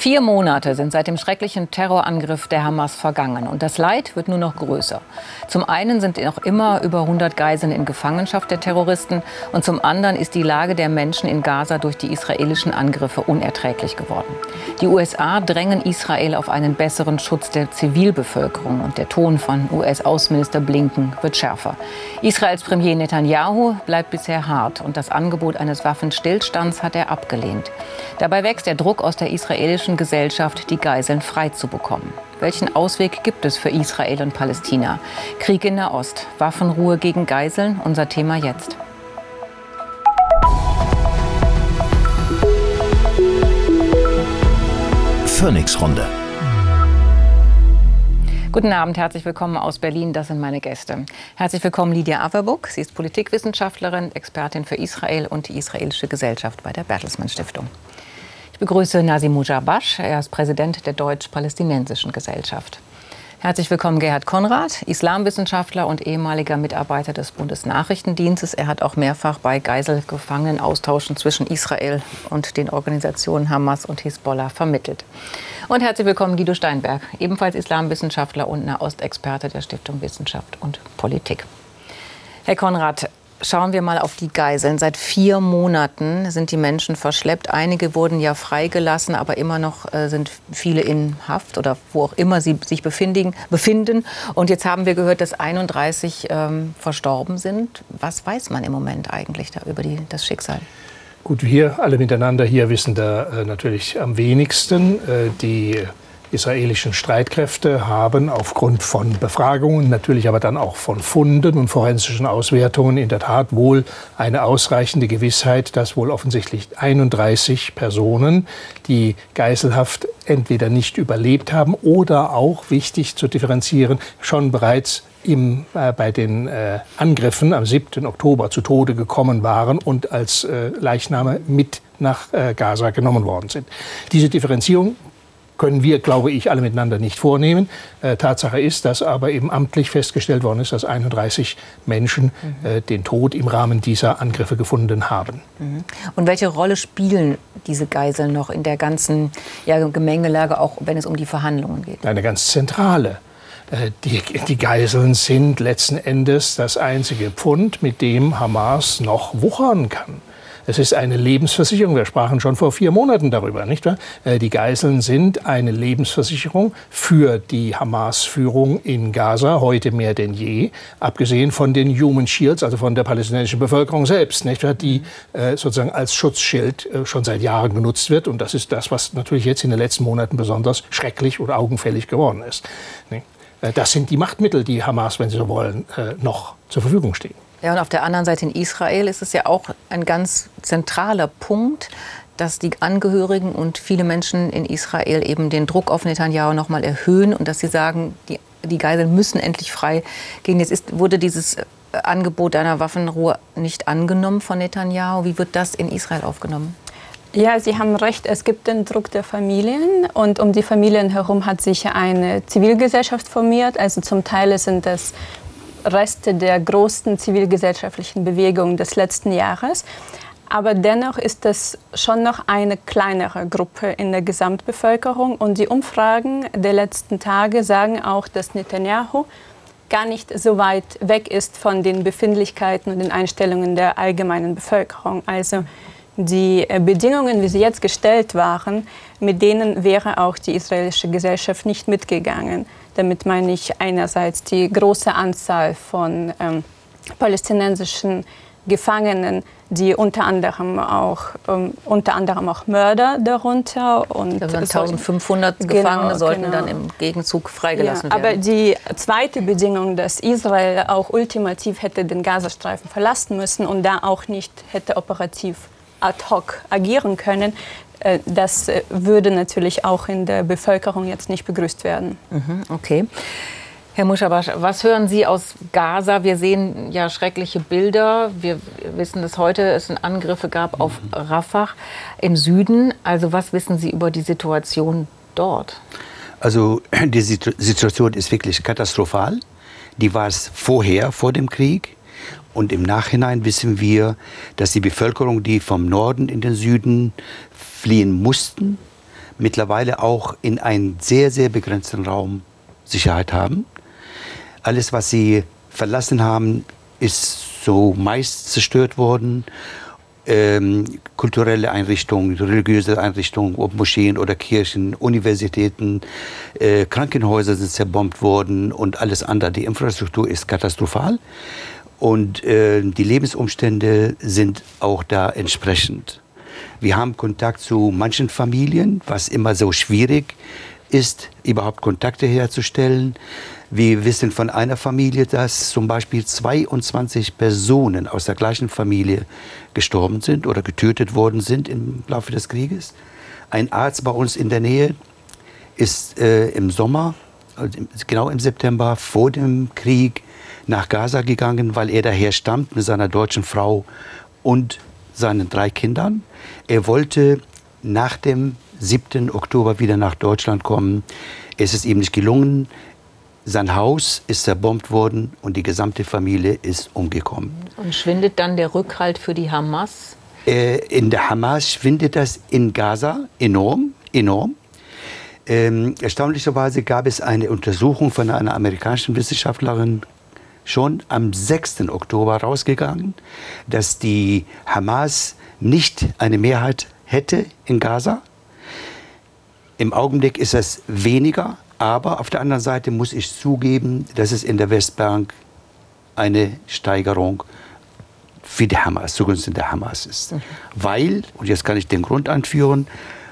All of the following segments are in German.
Vier Monate sind seit dem schrecklichen Terrorangriff der Hamas vergangen und das Leid wird nur noch größer. Zum einen sind noch immer über 100 Geiseln in Gefangenschaft der Terroristen und zum anderen ist die Lage der Menschen in Gaza durch die israelischen Angriffe unerträglich geworden. Die USA drängen Israel auf einen besseren Schutz der Zivilbevölkerung und der Ton von US-Außenminister Blinken wird schärfer. Israels Premier Netanyahu bleibt bisher hart und das Angebot eines Waffenstillstands hat er abgelehnt. Dabei wächst der Druck aus der israelischen Gesellschaft, die Geiseln freizubekommen. Welchen Ausweg gibt es für Israel und Palästina? Krieg in der Ost, Waffenruhe gegen Geiseln, unser Thema jetzt. Phoenix-Runde. Guten Abend, herzlich willkommen aus Berlin. Das sind meine Gäste. Herzlich willkommen Lydia Averbuck. Sie ist Politikwissenschaftlerin, Expertin für Israel und die israelische Gesellschaft bei der Bertelsmann Stiftung. Begrüße Nazim Mujabash. Er ist Präsident der Deutsch-Palästinensischen Gesellschaft. Herzlich willkommen Gerhard Konrad, Islamwissenschaftler und ehemaliger Mitarbeiter des Bundesnachrichtendienstes. Er hat auch mehrfach bei Geiselgefangenenaustauschen zwischen Israel und den Organisationen Hamas und Hisbollah vermittelt. Und herzlich willkommen Guido Steinberg, ebenfalls Islamwissenschaftler und Nahostexperte der Stiftung Wissenschaft und Politik. Herr Konrad, Schauen wir mal auf die Geiseln. Seit vier Monaten sind die Menschen verschleppt. Einige wurden ja freigelassen, aber immer noch äh, sind viele in Haft oder wo auch immer sie sich befinden. Und jetzt haben wir gehört, dass 31 ähm, verstorben sind. Was weiß man im Moment eigentlich da über die, das Schicksal? Gut, wir alle miteinander hier wissen da äh, natürlich am wenigsten. Äh, die israelischen Streitkräfte haben aufgrund von Befragungen, natürlich aber dann auch von Funden und forensischen Auswertungen in der Tat wohl eine ausreichende Gewissheit, dass wohl offensichtlich 31 Personen die Geiselhaft entweder nicht überlebt haben oder auch, wichtig zu differenzieren, schon bereits im, äh, bei den äh, Angriffen am 7. Oktober zu Tode gekommen waren und als äh, Leichname mit nach äh, Gaza genommen worden sind. Diese Differenzierung können wir, glaube ich, alle miteinander nicht vornehmen. Äh, Tatsache ist, dass aber eben amtlich festgestellt worden ist, dass 31 Menschen mhm. äh, den Tod im Rahmen dieser Angriffe gefunden haben. Mhm. Und welche Rolle spielen diese Geiseln noch in der ganzen ja, Gemengelage, auch wenn es um die Verhandlungen geht? Eine ganz zentrale. Äh, die, die, Geiseln sind letzten Endes das einzige Pfund, mit dem Hamas noch wuchern kann. Es ist eine Lebensversicherung. Wir sprachen schon vor vier Monaten darüber, nicht wahr? Äh, die Geiseln sind eine Lebensversicherung für die Hamas-Führung in Gaza, heute mehr denn je, abgesehen von den Human Shields, also von der palästinensischen Bevölkerung selbst, nicht wahr? die äh, sozusagen als Schutzschild äh, schon seit Jahren genutzt wird. Und das ist das, was natürlich jetzt in den letzten Monaten besonders schrecklich oder augenfällig geworden ist. Das sind die Machtmittel, die Hamas, wenn Sie so wollen, noch zur Verfügung stehen. Ja, und auf der anderen Seite in Israel ist es ja auch ein ganz zentraler Punkt, dass die Angehörigen und viele Menschen in Israel eben den Druck auf Netanyahu noch mal erhöhen und dass sie sagen, die, die Geiseln müssen endlich frei gehen. Jetzt ist, wurde dieses Angebot einer Waffenruhe nicht angenommen von Netanyahu. Wie wird das in Israel aufgenommen? Ja, Sie haben recht. Es gibt den Druck der Familien und um die Familien herum hat sich eine Zivilgesellschaft formiert. Also zum Teil sind es Reste der großen zivilgesellschaftlichen Bewegung des letzten Jahres. Aber dennoch ist es schon noch eine kleinere Gruppe in der Gesamtbevölkerung. Und die Umfragen der letzten Tage sagen auch, dass Netanyahu gar nicht so weit weg ist von den Befindlichkeiten und den Einstellungen der allgemeinen Bevölkerung. Also die Bedingungen, wie sie jetzt gestellt waren, mit denen wäre auch die israelische Gesellschaft nicht mitgegangen. Damit meine ich einerseits die große Anzahl von ähm, palästinensischen Gefangenen, die unter anderem auch ähm, unter anderem auch Mörder darunter und also 1500 genau, Gefangene sollten genau. dann im Gegenzug freigelassen ja, werden. Aber die zweite Bedingung, dass Israel auch ultimativ hätte den Gazastreifen verlassen müssen und da auch nicht hätte operativ ad hoc agieren können, das äh, würde natürlich auch in der Bevölkerung jetzt nicht begrüßt werden. Mhm, okay. Herr Muschabasch, was hören Sie aus Gaza? Wir sehen ja schreckliche Bilder. Wir wissen, dass heute es Angriffe gab auf Rafah im Süden. Also was wissen Sie über die Situation dort? Also die Situation ist wirklich katastrophal. Die war es vorher, vor dem Krieg. Und im Nachhinein wissen wir, dass die Bevölkerung, die vom Norden in den Süden fliehen mussten, mittlerweile auch in einem sehr, sehr begrenzten Raum Sicherheit haben. Alles, was sie verlassen haben, ist so meist zerstört worden. Ähm, kulturelle Einrichtungen, religiöse Einrichtungen, ob Moscheen oder Kirchen, Universitäten, äh, Krankenhäuser sind zerbombt worden und alles andere. Die Infrastruktur ist katastrophal und äh, die Lebensumstände sind auch da entsprechend. Wir haben Kontakt zu manchen Familien, was immer so schwierig ist, überhaupt Kontakte herzustellen. Wir wissen von einer Familie, dass zum Beispiel 22 Personen aus der gleichen Familie gestorben sind oder getötet worden sind im Laufe des Krieges. Ein Arzt bei uns in der Nähe ist äh, im Sommer, also genau im September vor dem Krieg, nach Gaza gegangen, weil er daher stammt mit seiner deutschen Frau und seinen drei Kindern. Er wollte nach dem 7. Oktober wieder nach Deutschland kommen. Es ist ihm nicht gelungen. Sein Haus ist zerbombt worden und die gesamte Familie ist umgekommen. Und schwindet dann der Rückhalt für die Hamas? Äh, in der Hamas schwindet das in Gaza enorm, enorm. Ähm, erstaunlicherweise gab es eine Untersuchung von einer amerikanischen Wissenschaftlerin schon am 6. Oktober rausgegangen, dass die Hamas nicht eine Mehrheit hätte in Gaza. Im Augenblick ist es weniger, aber auf der anderen Seite muss ich zugeben, dass es in der Westbank eine Steigerung für die Hamas, zugunsten der Hamas ist. Weil, und jetzt kann ich den Grund anführen,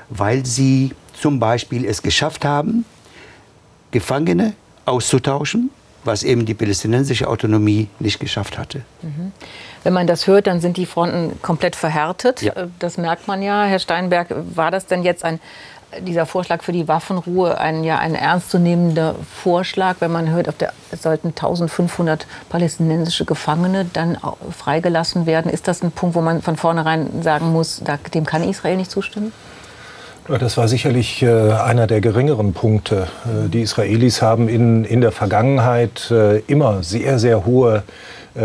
weil sie zum Beispiel es geschafft haben, Gefangene auszutauschen, was eben die palästinensische Autonomie nicht geschafft hatte. Mhm. Wenn man das hört, dann sind die Fronten komplett verhärtet. Ja. Das merkt man ja. Herr Steinberg, war das denn jetzt ein dieser Vorschlag für die Waffenruhe ein, ja, ein ernstzunehmender Vorschlag, wenn man hört, der, es sollten 1500 palästinensische Gefangene dann freigelassen werden. Ist das ein Punkt, wo man von vornherein sagen muss, da, dem kann Israel nicht zustimmen? Das war sicherlich äh, einer der geringeren Punkte. Äh, die Israelis haben in, in der Vergangenheit äh, immer sehr, sehr hohe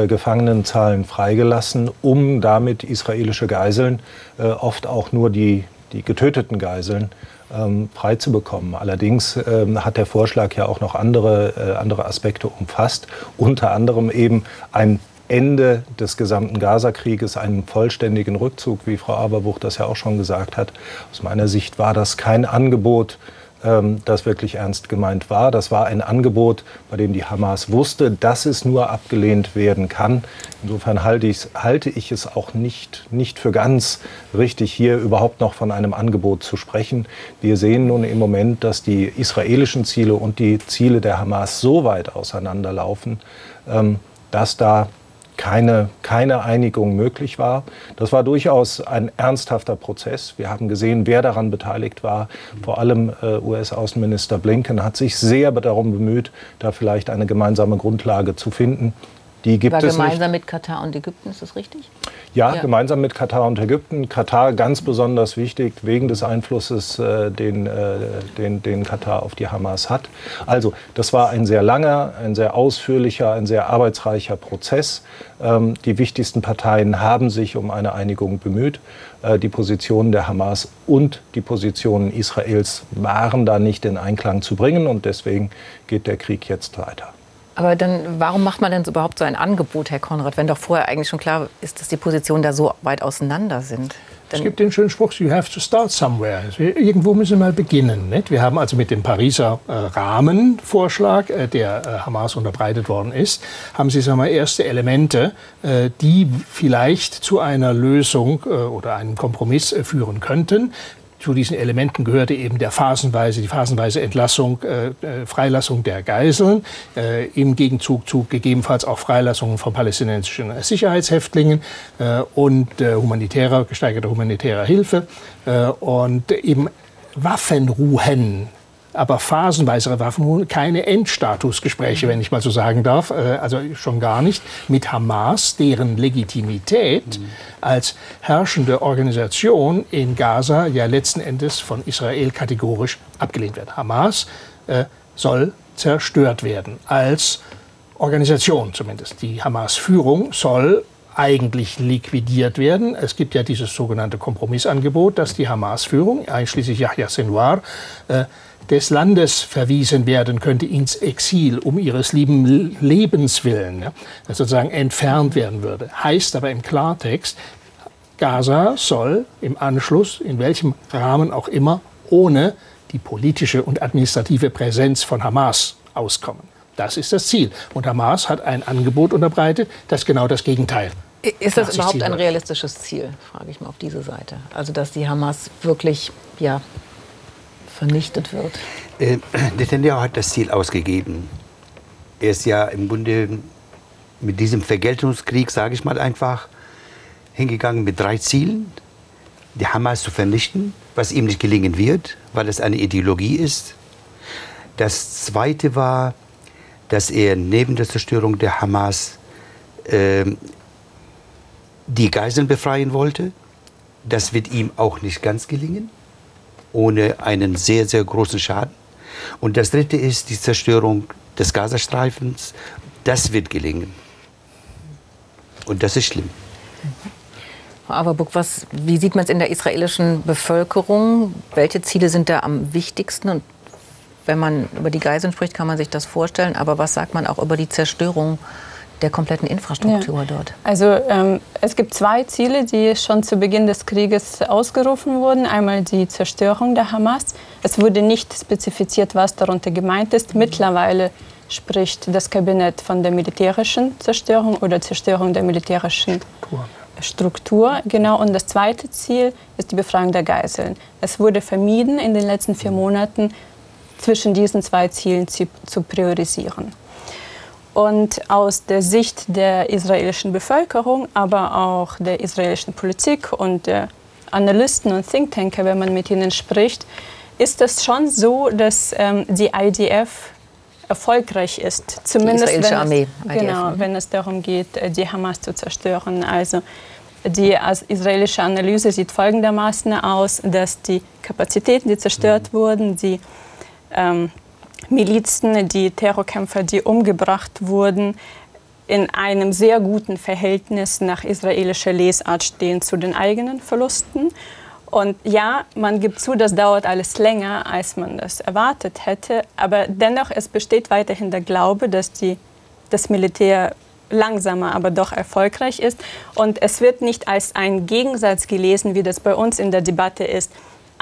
Gefangenenzahlen freigelassen, um damit israelische Geiseln, oft auch nur die, die getöteten Geiseln, ähm, freizubekommen. Allerdings ähm, hat der Vorschlag ja auch noch andere, andere Aspekte umfasst, unter anderem eben ein Ende des gesamten Gaza-Krieges einen vollständigen Rückzug, wie Frau Aberbuch das ja auch schon gesagt hat. Aus meiner Sicht war das kein Angebot, ähm, das wirklich ernst gemeint war. Das war ein Angebot, bei dem die Hamas wusste, dass es nur abgelehnt werden kann. Insofern halte, halte ich es auch nicht, nicht für ganz richtig, hier überhaupt noch von einem Angebot zu sprechen. Wir sehen nun im Moment, dass die israelischen Ziele und die Ziele der Hamas so weit auseinanderlaufen, ähm, dass da keine, keine Einigung möglich war. Das war durchaus ein ernsthafter Prozess. Wir haben gesehen, wer daran beteiligt war. Vor allem äh, US-Außenminister Blinken hat sich sehr darum bemüht, da vielleicht eine gemeinsame Grundlage zu finden. Die gibt War es gemeinsam nicht. mit Katar und Ägypten, ist das richtig? Ja, ja, gemeinsam mit Katar und Ägypten. Katar ganz besonders wichtig wegen des Einflusses, äh, den, äh, den, den Katar auf die Hamas hat. Also, das war ein sehr langer, ein sehr ausführlicher, ein sehr arbeitsreicher Prozess. Ähm, die wichtigsten Parteien haben sich um eine Einigung bemüht. Äh, die Positionen der Hamas und die Positionen Israels waren da nicht in Einklang zu bringen und deswegen geht der Krieg jetzt weiter. Aber dann, warum macht man denn überhaupt so ein Angebot, Herr Konrad, wenn doch vorher eigentlich schon klar ist, dass die Positionen da so weit auseinander sind? es gibt den schönen Spruch, you have to start somewhere. Also irgendwo müssen wir mal beginnen. Nicht? Wir haben also mit dem Pariser äh, Rahmenvorschlag, äh, der äh, Hamas unterbreitet worden ist, haben Sie sagen wir, erste Elemente, äh, die vielleicht zu einer Lösung äh, oder einem Kompromiss äh, führen könnten. Zu diesen Elementen gehörte eben der phasenweise, die phasenweise Entlassung, äh, äh, Freilassung der Geiseln, äh, im Gegenzug zu gegebenenfalls auch Freilassungen von palästinensischen Sicherheitshäftlingen äh, und äh, humanitärer, gesteigerter humanitärer Hilfe äh, und eben Waffenruhen aber phasenweisere Waffen, keine Endstatusgespräche, wenn ich mal so sagen darf, äh, also schon gar nicht mit Hamas, deren Legitimität als herrschende Organisation in Gaza ja letzten Endes von Israel kategorisch abgelehnt wird. Hamas äh, soll zerstört werden als Organisation zumindest. Die Hamas-Führung soll eigentlich liquidiert werden. Es gibt ja dieses sogenannte Kompromissangebot, dass die Hamas-Führung, einschließlich Yahya Sinwar, äh, des Landes verwiesen werden könnte ins Exil, um ihres lieben Lebens willen, sozusagen entfernt werden würde. Heißt aber im Klartext, Gaza soll im Anschluss, in welchem Rahmen auch immer, ohne die politische und administrative Präsenz von Hamas auskommen. Das ist das Ziel. Und Hamas hat ein Angebot unterbreitet, das genau das Gegenteil. Ist das überhaupt ein realistisches Ziel, frage ich mal auf diese Seite? Also, dass die Hamas wirklich ja, vernichtet wird? Äh, Netanyahu hat das Ziel ausgegeben. Er ist ja im Grunde mit diesem Vergeltungskrieg, sage ich mal einfach, hingegangen mit drei Zielen. Die Hamas zu vernichten, was ihm nicht gelingen wird, weil es eine Ideologie ist. Das zweite war, dass er neben der Zerstörung der Hamas äh, die Geiseln befreien wollte. Das wird ihm auch nicht ganz gelingen, ohne einen sehr, sehr großen Schaden. Und das dritte ist die Zerstörung des Gazastreifens. Das wird gelingen. Und das ist schlimm. Frau Averbuck, was, wie sieht man es in der israelischen Bevölkerung? Welche Ziele sind da am wichtigsten? Und wenn man über die Geiseln spricht, kann man sich das vorstellen. Aber was sagt man auch über die Zerstörung der kompletten Infrastruktur ja. dort? Also ähm, es gibt zwei Ziele, die schon zu Beginn des Krieges ausgerufen wurden. Einmal die Zerstörung der Hamas. Es wurde nicht spezifiziert, was darunter gemeint ist. Mittlerweile spricht das Kabinett von der militärischen Zerstörung oder Zerstörung der militärischen Struktur. Struktur. Genau. Und das zweite Ziel ist die Befreiung der Geiseln. Es wurde vermieden, in den letzten vier Monaten zwischen diesen zwei Zielen zu, zu priorisieren. Und aus der Sicht der israelischen Bevölkerung, aber auch der israelischen Politik und der Analysten und Thinktanker, wenn man mit ihnen spricht, ist es schon so, dass ähm, die IDF erfolgreich ist. Zumindest die israelische Armee. IDF, genau, ne? wenn es darum geht, äh, die Hamas zu zerstören. Also die israelische Analyse sieht folgendermaßen aus, dass die Kapazitäten, die zerstört mhm. wurden, die ähm, Milizen, die Terrorkämpfer, die umgebracht wurden, in einem sehr guten Verhältnis nach israelischer Lesart stehen zu den eigenen Verlusten. Und ja, man gibt zu, das dauert alles länger, als man das erwartet hätte. Aber dennoch, es besteht weiterhin der Glaube, dass die, das Militär langsamer, aber doch erfolgreich ist. Und es wird nicht als ein Gegensatz gelesen, wie das bei uns in der Debatte ist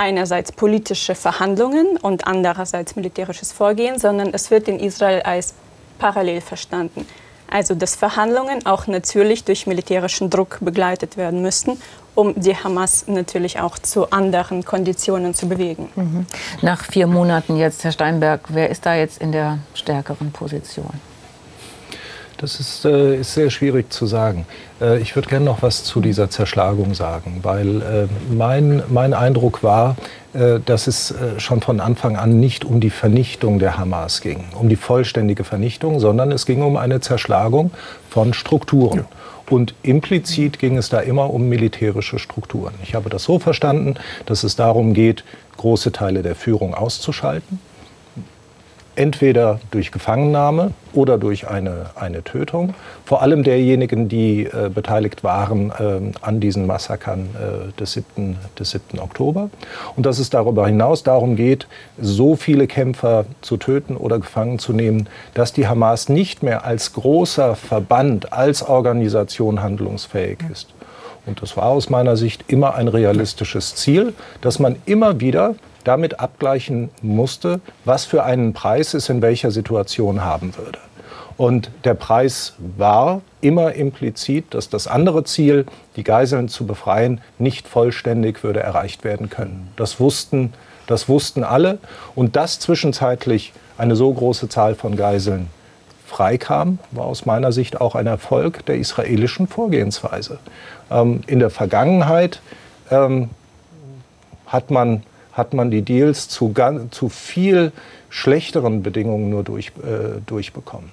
einerseits politische Verhandlungen und andererseits militärisches Vorgehen, sondern es wird in Israel als parallel verstanden. Also dass Verhandlungen auch natürlich durch militärischen Druck begleitet werden müssten, um die Hamas natürlich auch zu anderen Konditionen zu bewegen. Mhm. Nach vier Monaten jetzt, Herr Steinberg, wer ist da jetzt in der stärkeren Position? Das ist, äh, ist sehr schwierig zu sagen. Äh, ich würde gerne noch was zu dieser Zerschlagung sagen, weil äh, mein, mein Eindruck war, äh, dass es äh, schon von Anfang an nicht um die Vernichtung der Hamas ging, um die vollständige Vernichtung, sondern es ging um eine Zerschlagung von Strukturen. Ja. Und implizit ging es da immer um militärische Strukturen. Ich habe das so verstanden, dass es darum geht, große Teile der Führung auszuschalten entweder durch Gefangennahme oder durch eine, eine Tötung. Vor allem derjenigen, die äh, beteiligt waren äh, an diesen Massakern äh, des, 7., des 7. Oktober. Und dass es darüber hinaus darum geht, so viele Kämpfer zu töten oder gefangen zu nehmen, dass die Hamas nicht mehr als großer Verband, als Organisation handlungsfähig ist. Und das war aus meiner Sicht immer ein realistisches Ziel, dass man immer wieder damit abgleichen musste, was für einen Preis es in welcher Situation haben würde. Und der Preis war immer implizit, dass das andere Ziel, die Geiseln zu befreien, nicht vollständig würde erreicht werden können. Das wussten, das wussten alle. Und dass zwischenzeitlich eine so große Zahl von Geiseln freikam, war aus meiner Sicht auch ein Erfolg der israelischen Vorgehensweise. Ähm, in der Vergangenheit ähm, hat man hat man die Deals zu, zu viel schlechteren Bedingungen nur durch, äh, durchbekommen.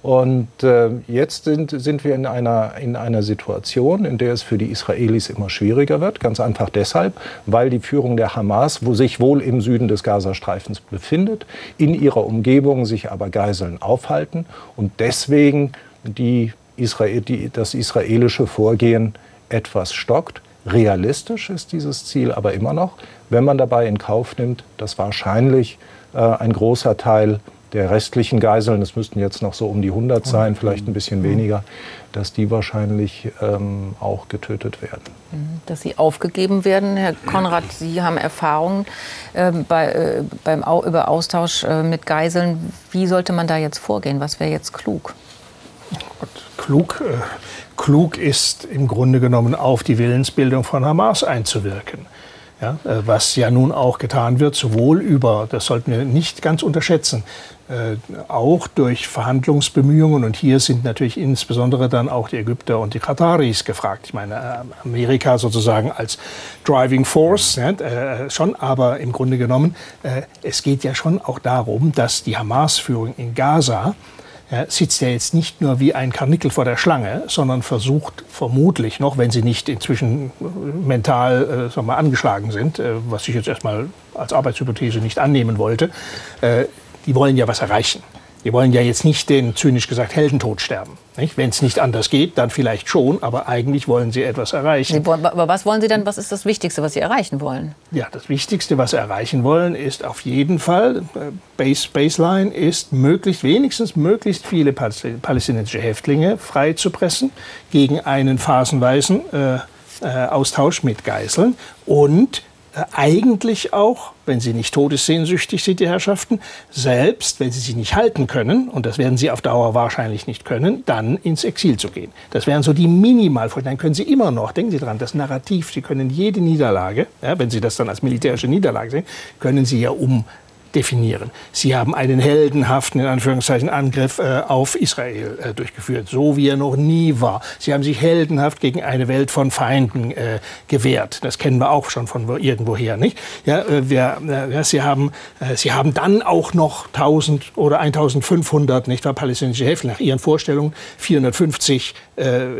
Und äh, jetzt sind, sind wir in einer, in einer Situation, in der es für die Israelis immer schwieriger wird. Ganz einfach deshalb, weil die Führung der Hamas, wo sich wohl im Süden des Gazastreifens befindet, in ihrer Umgebung sich aber Geiseln aufhalten und deswegen die Israel, die, das israelische Vorgehen etwas stockt. Realistisch ist dieses Ziel aber immer noch, wenn man dabei in Kauf nimmt, dass wahrscheinlich äh, ein großer Teil der restlichen Geiseln, es müssten jetzt noch so um die 100 sein, vielleicht ein bisschen weniger, dass die wahrscheinlich ähm, auch getötet werden. Mhm, dass sie aufgegeben werden. Herr Konrad, Sie haben Erfahrungen äh, bei, äh, beim Au über Austausch äh, mit Geiseln. Wie sollte man da jetzt vorgehen? Was wäre jetzt klug? Klug, äh, klug ist im Grunde genommen auf die Willensbildung von Hamas einzuwirken. Ja, äh, was ja nun auch getan wird, sowohl über, das sollten wir nicht ganz unterschätzen, äh, auch durch Verhandlungsbemühungen. Und hier sind natürlich insbesondere dann auch die Ägypter und die Kataris gefragt. Ich meine, äh, Amerika sozusagen als Driving Force ja, äh, schon, aber im Grunde genommen, äh, es geht ja schon auch darum, dass die Hamas-Führung in Gaza sitzt ja jetzt nicht nur wie ein Karnickel vor der Schlange, sondern versucht vermutlich noch, wenn sie nicht inzwischen mental äh, wir, angeschlagen sind, äh, was ich jetzt erstmal als Arbeitshypothese nicht annehmen wollte, äh, die wollen ja was erreichen. Die wollen ja jetzt nicht den, zynisch gesagt, Heldentod sterben. Wenn es nicht anders geht, dann vielleicht schon, aber eigentlich wollen sie etwas erreichen. Wollen, aber was wollen Sie dann, was ist das Wichtigste, was Sie erreichen wollen? Ja, das Wichtigste, was Sie erreichen wollen, ist auf jeden Fall, äh, Base, Baseline ist möglichst, wenigstens möglichst viele palästinensische Häftlinge freizupressen gegen einen phasenweisen äh, äh, Austausch mit Geiseln und äh, eigentlich auch, wenn sie nicht todessehnsüchtig sind, die Herrschaften, selbst wenn sie sich nicht halten können, und das werden sie auf Dauer wahrscheinlich nicht können, dann ins Exil zu gehen. Das wären so die Minimalvorstellungen. Dann können Sie immer noch, denken Sie dran, das Narrativ, Sie können jede Niederlage, ja, wenn Sie das dann als militärische Niederlage sehen, können Sie ja um definieren. Sie haben einen heldenhaften, in Anführungszeichen, Angriff äh, auf Israel äh, durchgeführt, so wie er noch nie war. Sie haben sich heldenhaft gegen eine Welt von Feinden äh, gewehrt. Das kennen wir auch schon von irgendwoher, nicht? Ja, äh, wir, äh, ja, Sie, haben, äh, Sie haben dann auch noch 1000 oder 1500, nicht wahr, palästinensische Häftlinge, nach Ihren Vorstellungen 450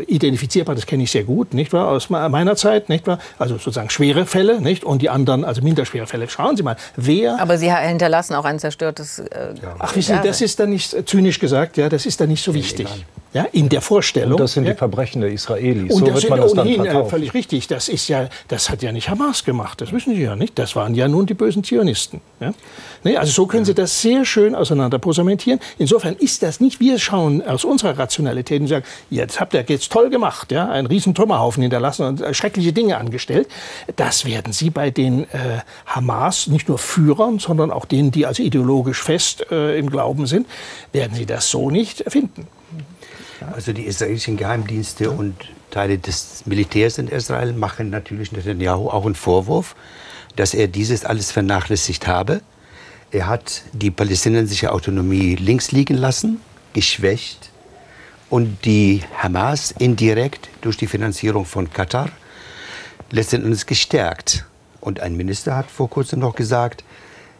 identifizierbar, das kenne ich sehr gut, nicht wahr, aus meiner Zeit, nicht wahr, also sozusagen schwere Fälle, nicht, und die anderen, also minderschwere Fälle. Schauen Sie mal, wer... Aber Sie hinterlassen auch ein zerstörtes. Äh. Ach, wissen Sie, das ist dann nicht, zynisch gesagt, ja, das ist dann nicht so wichtig. Ja, in der Vorstellung. Und das sind ja. die Verbrechen der Israelis. Und so das wird man das dann äh, völlig richtig. Das ist ja, das hat ja nicht Hamas gemacht. Das wissen Sie ja nicht. Das waren ja nun die bösen Zionisten. Ja? Nee, also so können Sie das sehr schön auseinander posamentieren. Insofern ist das nicht, wir schauen aus unserer Rationalität und sagen, jetzt habt ihr jetzt toll gemacht, ja, einen riesen Trümmerhaufen hinterlassen und äh, schreckliche Dinge angestellt. Das werden Sie bei den äh, Hamas, nicht nur Führern, sondern auch denen, die also ideologisch fest äh, im Glauben sind, werden Sie das so nicht finden. Also die israelischen Geheimdienste und Teile des Militärs in Israel machen natürlich Netanyahu auch einen Vorwurf, dass er dieses alles vernachlässigt habe. Er hat die palästinensische Autonomie links liegen lassen, geschwächt und die Hamas indirekt durch die Finanzierung von Katar letztendlich gestärkt. Und ein Minister hat vor kurzem noch gesagt,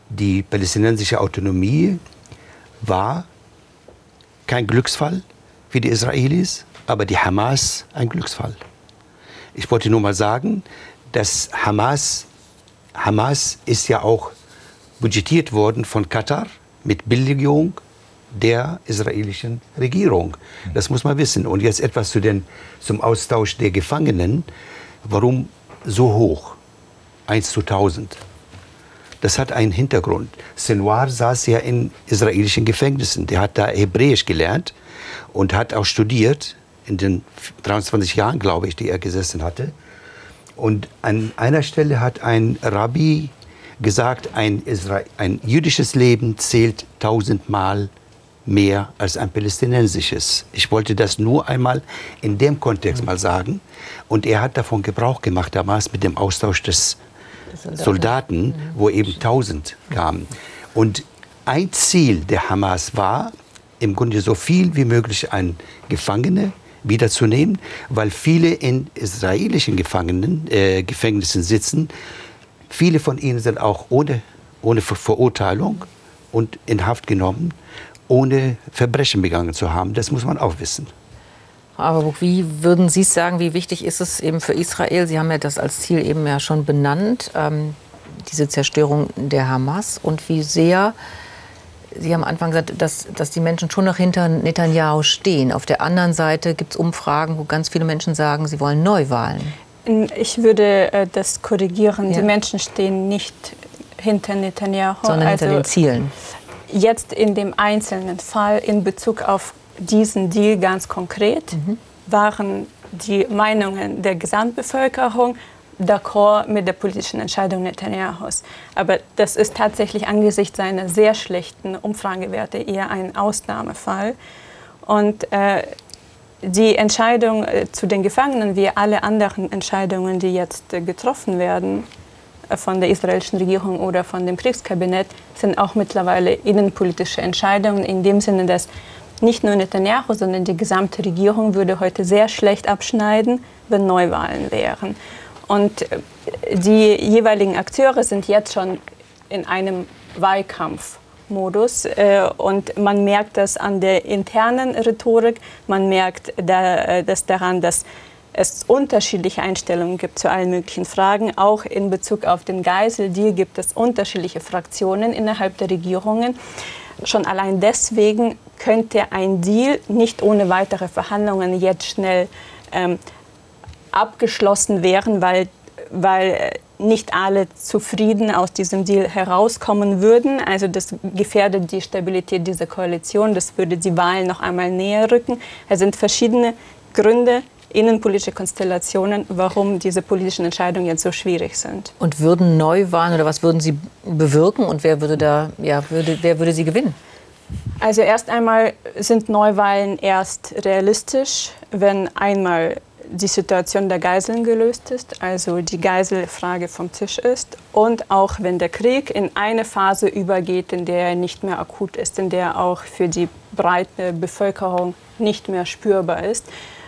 die palästinensische Autonomie war kein Glücksfall, für die Israelis, aber die Hamas ein Glücksfall. Ich wollte nur mal sagen, dass Hamas, Hamas ist ja auch budgetiert worden von Katar mit Billigung der israelischen Regierung. Das muss man wissen. Und jetzt etwas zu den, zum Austausch der Gefangenen. Warum so hoch? 1 zu 1000. Das hat einen Hintergrund. Senwar saß ja in israelischen Gefängnissen. Der hat da Hebräisch gelernt und hat auch studiert in den 23 Jahren, glaube ich, die er gesessen hatte. Und an einer Stelle hat ein Rabbi gesagt, ein, Isra ein jüdisches Leben zählt tausendmal mehr als ein palästinensisches. Ich wollte das nur einmal in dem Kontext mal sagen. Und er hat davon Gebrauch gemacht damals mit dem Austausch des Soldaten, wo eben tausend kamen. Und ein Ziel der Hamas war, im Grunde so viel wie möglich an Gefangene wiederzunehmen, weil viele in israelischen Gefangenen, äh, Gefängnissen sitzen. Viele von ihnen sind auch ohne, ohne Verurteilung und in Haft genommen, ohne Verbrechen begangen zu haben. Das muss man auch wissen. Aber wie würden Sie sagen, wie wichtig ist es eben für Israel? Sie haben ja das als Ziel eben ja schon benannt, ähm, diese Zerstörung der Hamas. Und wie sehr Sie haben am Anfang gesagt, dass, dass die Menschen schon noch hinter Netanyahu stehen. Auf der anderen Seite gibt es Umfragen, wo ganz viele Menschen sagen, sie wollen Neuwahlen. Ich würde äh, das korrigieren. Ja. Die Menschen stehen nicht hinter Netanyahu. Sondern also hinter den Zielen. Jetzt in dem einzelnen Fall in Bezug auf diesen Deal ganz konkret mhm. waren die Meinungen der Gesamtbevölkerung d'accord mit der politischen Entscheidung Netanyahus. Aber das ist tatsächlich angesichts seiner sehr schlechten Umfragewerte eher ein Ausnahmefall. Und äh, die Entscheidung äh, zu den Gefangenen, wie alle anderen Entscheidungen, die jetzt äh, getroffen werden äh, von der israelischen Regierung oder von dem Kriegskabinett, sind auch mittlerweile innenpolitische Entscheidungen in dem Sinne, dass nicht nur Netanyahu, sondern die gesamte Regierung würde heute sehr schlecht abschneiden, wenn Neuwahlen wären. Und die jeweiligen Akteure sind jetzt schon in einem Wahlkampfmodus. Äh, und man merkt das an der internen Rhetorik, man merkt äh, das daran, dass es unterschiedliche Einstellungen gibt zu allen möglichen Fragen. Auch in Bezug auf den Geiseldeal gibt es unterschiedliche Fraktionen innerhalb der Regierungen. Schon allein deswegen könnte ein Deal nicht ohne weitere Verhandlungen jetzt schnell ähm, abgeschlossen wären, weil, weil nicht alle zufrieden aus diesem Deal herauskommen würden. Also das gefährdet die Stabilität dieser Koalition, das würde die Wahlen noch einmal näher rücken. Es sind verschiedene Gründe, innenpolitische Konstellationen, warum diese politischen Entscheidungen jetzt so schwierig sind. Und würden Neuwahlen oder was würden sie bewirken und wer würde da, ja, würde, wer würde sie gewinnen? Also erst einmal sind Neuwahlen erst realistisch, wenn einmal die Situation der Geiseln gelöst ist, also die Geiselfrage vom Tisch ist und auch wenn der Krieg in eine Phase übergeht, in der er nicht mehr akut ist, in der auch für die breite Bevölkerung nicht mehr spürbar ist,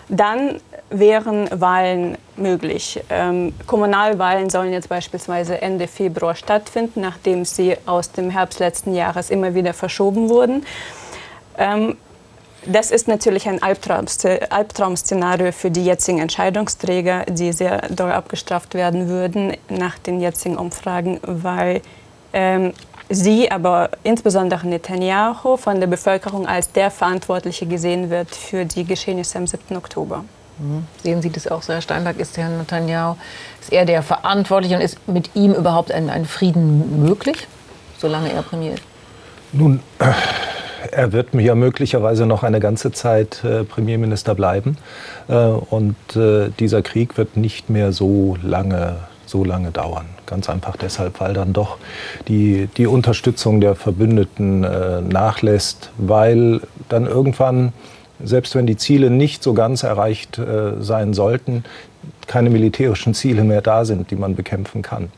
dann wären Wahlen möglich. Ähm, Kommunalwahlen sollen jetzt beispielsweise Ende Februar stattfinden, nachdem sie aus dem Herbst letzten Jahres immer wieder verschoben wurden. Ähm, das ist natürlich ein Albtraum-Szenario für die jetzigen Entscheidungsträger, die sehr doll abgestraft werden würden nach den jetzigen Umfragen, weil ähm, sie, aber insbesondere Netanyahu, von der Bevölkerung als der Verantwortliche gesehen wird für die Geschehnisse am 7. Oktober. Mhm. Sehen Sie das auch so, Herr Steinberg? Ist Herr Netanyahu, ist er der Verantwortliche und ist mit ihm überhaupt ein, ein Frieden möglich, solange er Premier ist? Nun, er wird ja möglicherweise noch eine ganze Zeit äh, Premierminister bleiben. Äh, und äh, dieser Krieg wird nicht mehr so lange, so lange dauern. Ganz einfach deshalb, weil dann doch die, die Unterstützung der Verbündeten äh, nachlässt, weil dann irgendwann, selbst wenn die Ziele nicht so ganz erreicht äh, sein sollten, keine militärischen Ziele mehr da sind, die man bekämpfen kann.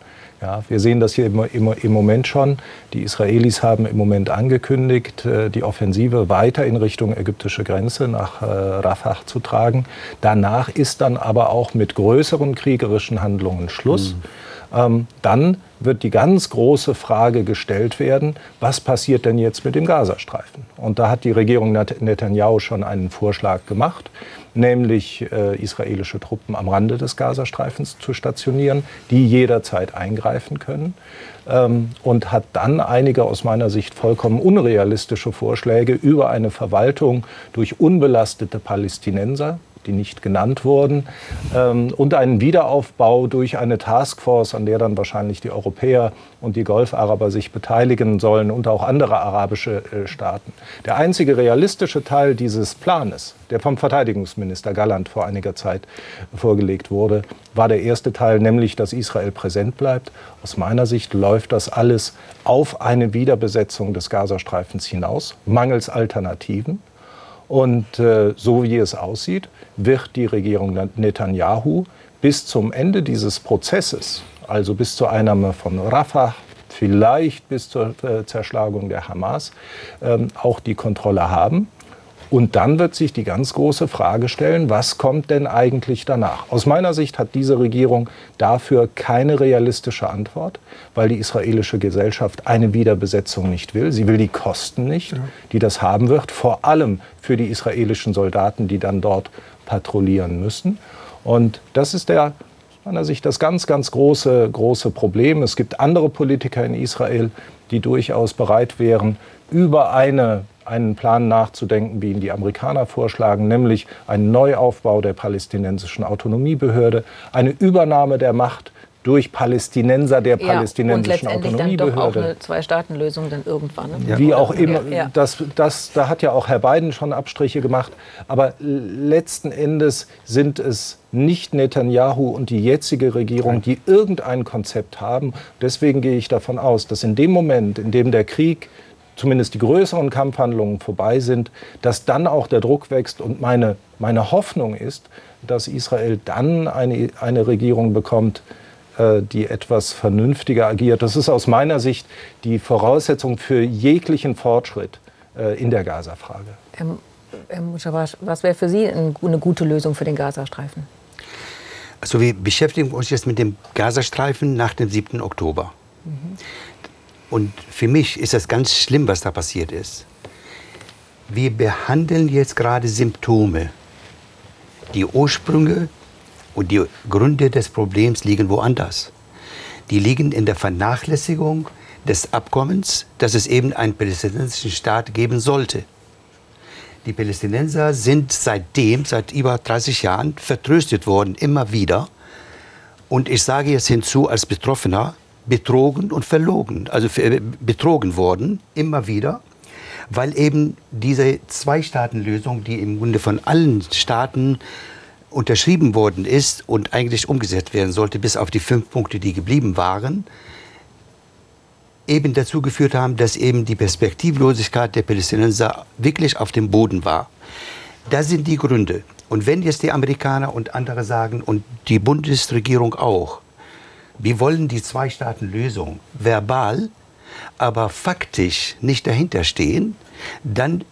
Ja, wir sehen das hier im, im, im, Moment schon. Die Israelis haben im Moment angekündigt, äh, die Offensive weiter in Richtung ägyptische Grenze nach äh, Rafah zu tragen. Danach ist dann aber auch mit größeren kriegerischen Handlungen Schluss. Mhm. Ähm, dann wird die ganz große Frage gestellt werden, was passiert denn jetzt mit dem Gazastreifen? Und da hat die Regierung Netanyahu schon einen Vorschlag gemacht nämlich äh, israelische Truppen am Rande des Gazastreifens zu stationieren, die jederzeit eingreifen können. Ähm, und hat dann einige aus meiner Sicht vollkommen unrealistische Vorschläge über eine Verwaltung durch unbelastete Palästinenser die nicht genannt wurden, ähm, und einen Wiederaufbau durch eine Taskforce, an der dann wahrscheinlich die Europäer und die Golfaraber sich beteiligen sollen und auch andere arabische äh, Staaten. Der einzige realistische Teil dieses Planes, der vom Verteidigungsminister Galland vor einiger Zeit vorgelegt wurde, war der erste Teil, nämlich dass Israel präsent bleibt. Aus meiner Sicht läuft das alles auf eine Wiederbesetzung des Gazastreifens hinaus, mangels Alternativen. Und äh, so wie es aussieht, wird die Regierung Netanyahu bis zum Ende dieses Prozesses, also bis zur Einnahme von Rafah, vielleicht bis zur äh, Zerschlagung der Hamas, ähm, auch die Kontrolle haben. Und dann wird sich die ganz große Frage stellen, was kommt denn eigentlich danach? Aus meiner Sicht hat diese Regierung dafür keine realistische Antwort, weil die israelische Gesellschaft eine Wiederbesetzung nicht will. Sie will die Kosten nicht, die das haben wird, vor allem für die israelischen Soldaten, die dann dort patrouillieren müssen. Und das ist der aus meiner Sicht das ganz, ganz große, große Problem. Es gibt andere Politiker in Israel, die durchaus bereit wären, über eine einen Plan nachzudenken, wie ihn die Amerikaner vorschlagen, nämlich einen Neuaufbau der palästinensischen Autonomiebehörde, eine Übernahme der Macht durch Palästinenser der ja, palästinensischen und Autonomiebehörde. Dann doch auch eine Zwei-Staaten-Lösung dann irgendwann. Ne? Ja. Wie auch immer, ja. das, das, da hat ja auch Herr Biden schon Abstriche gemacht. Aber letzten Endes sind es nicht Netanyahu und die jetzige Regierung, die irgendein Konzept haben. Deswegen gehe ich davon aus, dass in dem Moment, in dem der Krieg zumindest die größeren Kampfhandlungen vorbei sind, dass dann auch der Druck wächst. Und meine, meine Hoffnung ist, dass Israel dann eine, eine Regierung bekommt, äh, die etwas vernünftiger agiert. Das ist aus meiner Sicht die Voraussetzung für jeglichen Fortschritt äh, in der Gaza-Frage. Ähm, Herr Muschabash, was wäre für Sie eine gute Lösung für den Gazastreifen? Also wir beschäftigen uns jetzt mit dem Gazastreifen nach dem 7. Oktober. Mhm. Und für mich ist das ganz schlimm, was da passiert ist. Wir behandeln jetzt gerade Symptome. Die Ursprünge und die Gründe des Problems liegen woanders. Die liegen in der Vernachlässigung des Abkommens, dass es eben einen palästinensischen Staat geben sollte. Die Palästinenser sind seitdem, seit über 30 Jahren, vertröstet worden, immer wieder. Und ich sage jetzt hinzu als Betroffener, betrogen und verlogen, also betrogen worden, immer wieder, weil eben diese Zwei-Staaten-Lösung, die im Grunde von allen Staaten unterschrieben worden ist und eigentlich umgesetzt werden sollte, bis auf die fünf Punkte, die geblieben waren, eben dazu geführt haben, dass eben die Perspektivlosigkeit der Palästinenser wirklich auf dem Boden war. Das sind die Gründe. Und wenn jetzt die Amerikaner und andere sagen, und die Bundesregierung auch, wir wollen die Zwei-Staaten-Lösung verbal, aber faktisch nicht dahinter stehen, dann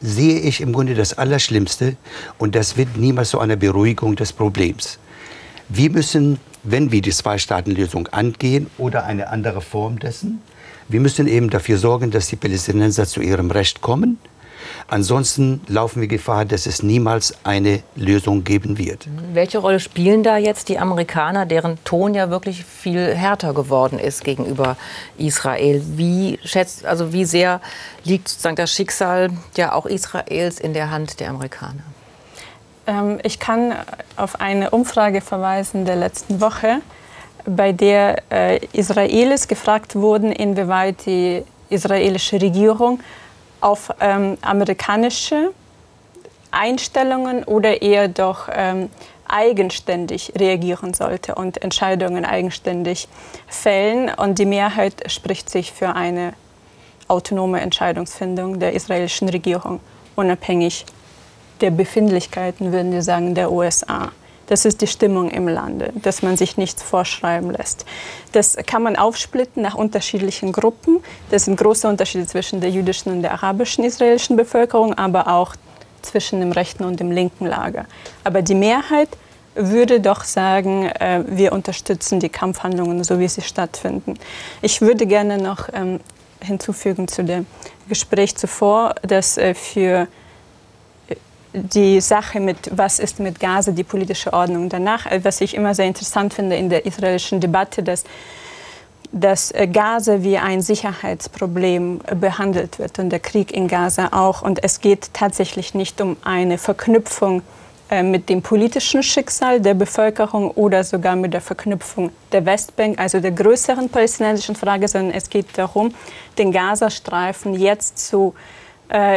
sehe ich im Grunde das Allerschlimmste und das wird niemals zu einer Beruhigung des Problems. Wir müssen, wenn wir die Zwei-Staaten-Lösung angehen oder eine andere Form dessen, wir müssen eben dafür sorgen, dass die Palästinenser zu ihrem Recht kommen Ansonsten laufen wir Gefahr, dass es niemals eine Lösung geben wird. Welche Rolle spielen da jetzt die Amerikaner, deren Ton ja wirklich viel härter geworden ist gegenüber Israel? Wie schätzt, also wie sehr liegt sozusagen das Schicksal ja auch Israels in der Hand der Amerikaner? Ähm, ich kann auf eine Umfrage verweisen der letzten Woche, bei der äh, Israelis gefragt wurden, inwieweit die israelische Regierung auf ähm, amerikanische Einstellungen oder eher doch ähm, eigenständig reagieren sollte und Entscheidungen eigenständig fällen. Und die Mehrheit spricht sich für eine autonome Entscheidungsfindung der israelischen Regierung, unabhängig der Befindlichkeiten, würden wir sagen, der USA. Das ist die Stimmung im Lande, dass man sich nichts vorschreiben lässt. Das kann man aufsplitten nach unterschiedlichen Gruppen. Das sind große Unterschiede zwischen der jüdischen und der arabischen israelischen Bevölkerung, aber auch zwischen dem rechten und dem linken Lager. Aber die Mehrheit würde doch sagen, äh, wir unterstützen die Kampfhandlungen, so wie sie stattfinden. Ich würde gerne noch ähm, hinzufügen zu dem Gespräch zuvor, dass äh, für die Sache mit, was ist mit Gaza, die politische Ordnung danach, äh, was ich immer sehr interessant finde in der israelischen Debatte, dass dass äh, Gaza wie ein Sicherheitsproblem äh, behandelt wird und der Krieg in Gaza auch. Und es geht tatsächlich nicht um eine Verknüpfung mit dem politischen Schicksal der Bevölkerung oder sogar mit der Verknüpfung der Westbank, also der größeren palästinensischen Frage, sondern es geht darum, den Gazastreifen jetzt zu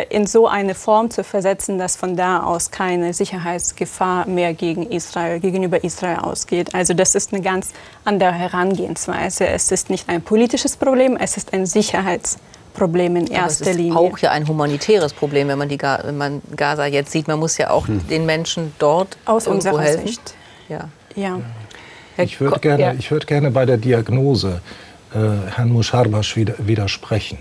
in so eine Form zu versetzen, dass von da aus keine Sicherheitsgefahr mehr gegen Israel, gegenüber Israel ausgeht. Also das ist eine ganz andere Herangehensweise. Es ist nicht ein politisches Problem, es ist ein Sicherheitsproblem in erster Aber es ist Linie. auch ja ein humanitäres Problem, wenn man, die, wenn man Gaza jetzt sieht. Man muss ja auch hm. den Menschen dort aus unserer helfen. Sicht. Ja. ja. Ich würde gerne, ja. würd gerne bei der Diagnose äh, Herrn Musharbash widersprechen.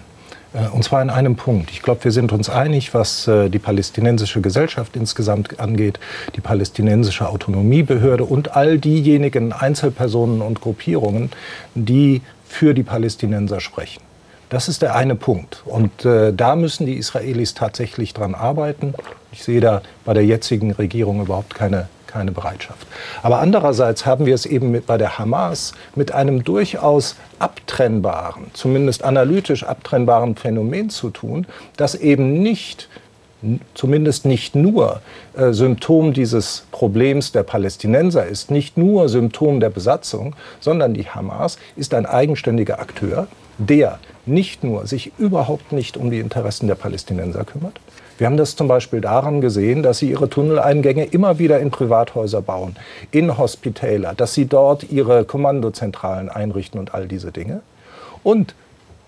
Äh, und zwar in einem Punkt. Ich glaube, wir sind uns einig, was äh, die palästinensische Gesellschaft insgesamt angeht, die palästinensische Autonomiebehörde und all diejenigen Einzelpersonen und Gruppierungen, die für die Palästinenser sprechen. Das ist der eine Punkt. Und äh, da müssen die Israelis tatsächlich dran arbeiten. Ich sehe da bei der jetzigen Regierung überhaupt keine keine Bereitschaft. Aber andererseits haben wir es eben mit, bei der Hamas mit einem durchaus abtrennbaren, zumindest analytisch abtrennbaren Phänomen zu tun, das eben nicht zumindest nicht nur äh, Symptom dieses Problems der Palästinenser ist, nicht nur Symptom der Besatzung, sondern die Hamas ist ein eigenständiger Akteur, der nicht nur sich überhaupt nicht um die Interessen der Palästinenser kümmert. Wir haben das zum Beispiel daran gesehen, dass sie ihre Tunneleingänge immer wieder in Privathäuser bauen, in Hospitäler, dass sie dort ihre Kommandozentralen einrichten und all diese Dinge. Und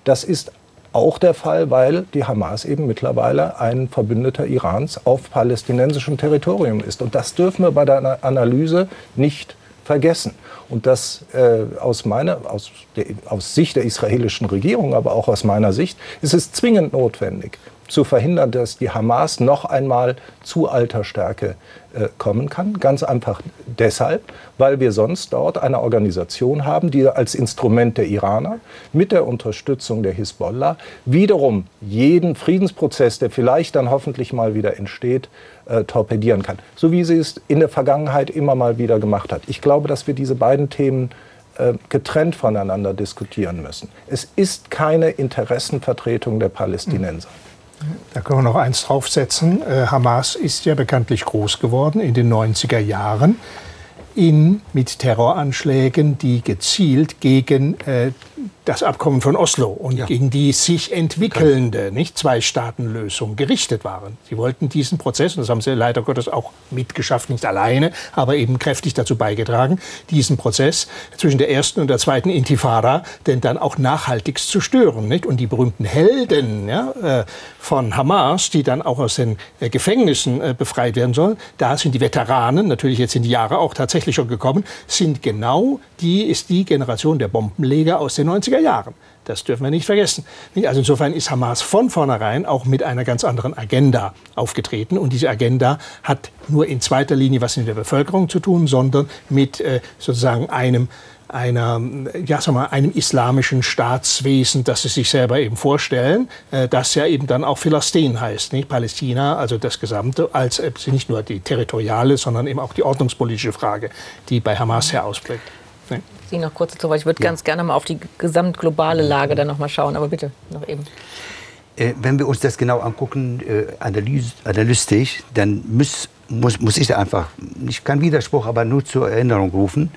das ist auch der Fall, weil die Hamas eben mittlerweile ein Verbündeter Irans auf palästinensischem Territorium ist. Und das dürfen wir bei der Analyse nicht vergessen. Und das äh, aus, meiner, aus, der, aus Sicht der israelischen Regierung, aber auch aus meiner Sicht, ist es zwingend notwendig, zu verhindern, dass die Hamas noch einmal zu alter Stärke äh, kommen kann. Ganz einfach deshalb, weil wir sonst dort eine Organisation haben, die als Instrument der Iraner mit der Unterstützung der Hisbollah wiederum jeden Friedensprozess, der vielleicht dann hoffentlich mal wieder entsteht, äh, torpedieren kann. So wie sie es in der Vergangenheit immer mal wieder gemacht hat. Ich glaube, dass wir diese beiden Themen äh, getrennt voneinander diskutieren müssen. Es ist keine Interessenvertretung der Palästinenser. Da können wir noch eins draufsetzen. Äh, Hamas ist ja bekanntlich groß geworden in den 90er Jahren in, mit Terroranschlägen, die gezielt gegen äh, das Abkommen von Oslo und ja. gegen die sich entwickelnde nicht Zwei-Staaten-Lösung gerichtet waren. Sie wollten diesen Prozess, und das haben sie leider Gottes auch mitgeschafft, nicht alleine, aber eben kräftig dazu beigetragen, diesen Prozess zwischen der ersten und der zweiten Intifada denn dann auch nachhaltig zu stören. Nicht? Und die berühmten Helden ja, äh, von Hamas, die dann auch aus den äh, Gefängnissen äh, befreit werden sollen, da sind die Veteranen, natürlich jetzt sind die Jahre auch tatsächlich schon gekommen, sind genau die, ist die Generation der Bombenleger aus den 90er Jahren. Das dürfen wir nicht vergessen. Also insofern ist Hamas von vornherein auch mit einer ganz anderen Agenda aufgetreten. Und diese Agenda hat nur in zweiter Linie was mit der Bevölkerung zu tun, sondern mit äh, sozusagen einem einer, ja, sag mal, einem islamischen Staatswesen, das sie sich selber eben vorstellen, äh, das ja eben dann auch Philistin heißt, nicht Palästina, also das Gesamte, als äh, nicht nur die territoriale, sondern eben auch die ordnungspolitische Frage, die bei Hamas herausblickt. Nee. Sie noch kurz dazu, weil ich würde ja. ganz gerne mal auf die gesamtglobale Lage dann noch mal schauen, aber bitte noch eben. Äh, wenn wir uns das genau angucken, äh, analyse, analytisch, dann muss, muss, muss ich einfach, nicht kein Widerspruch, aber nur zur Erinnerung rufen,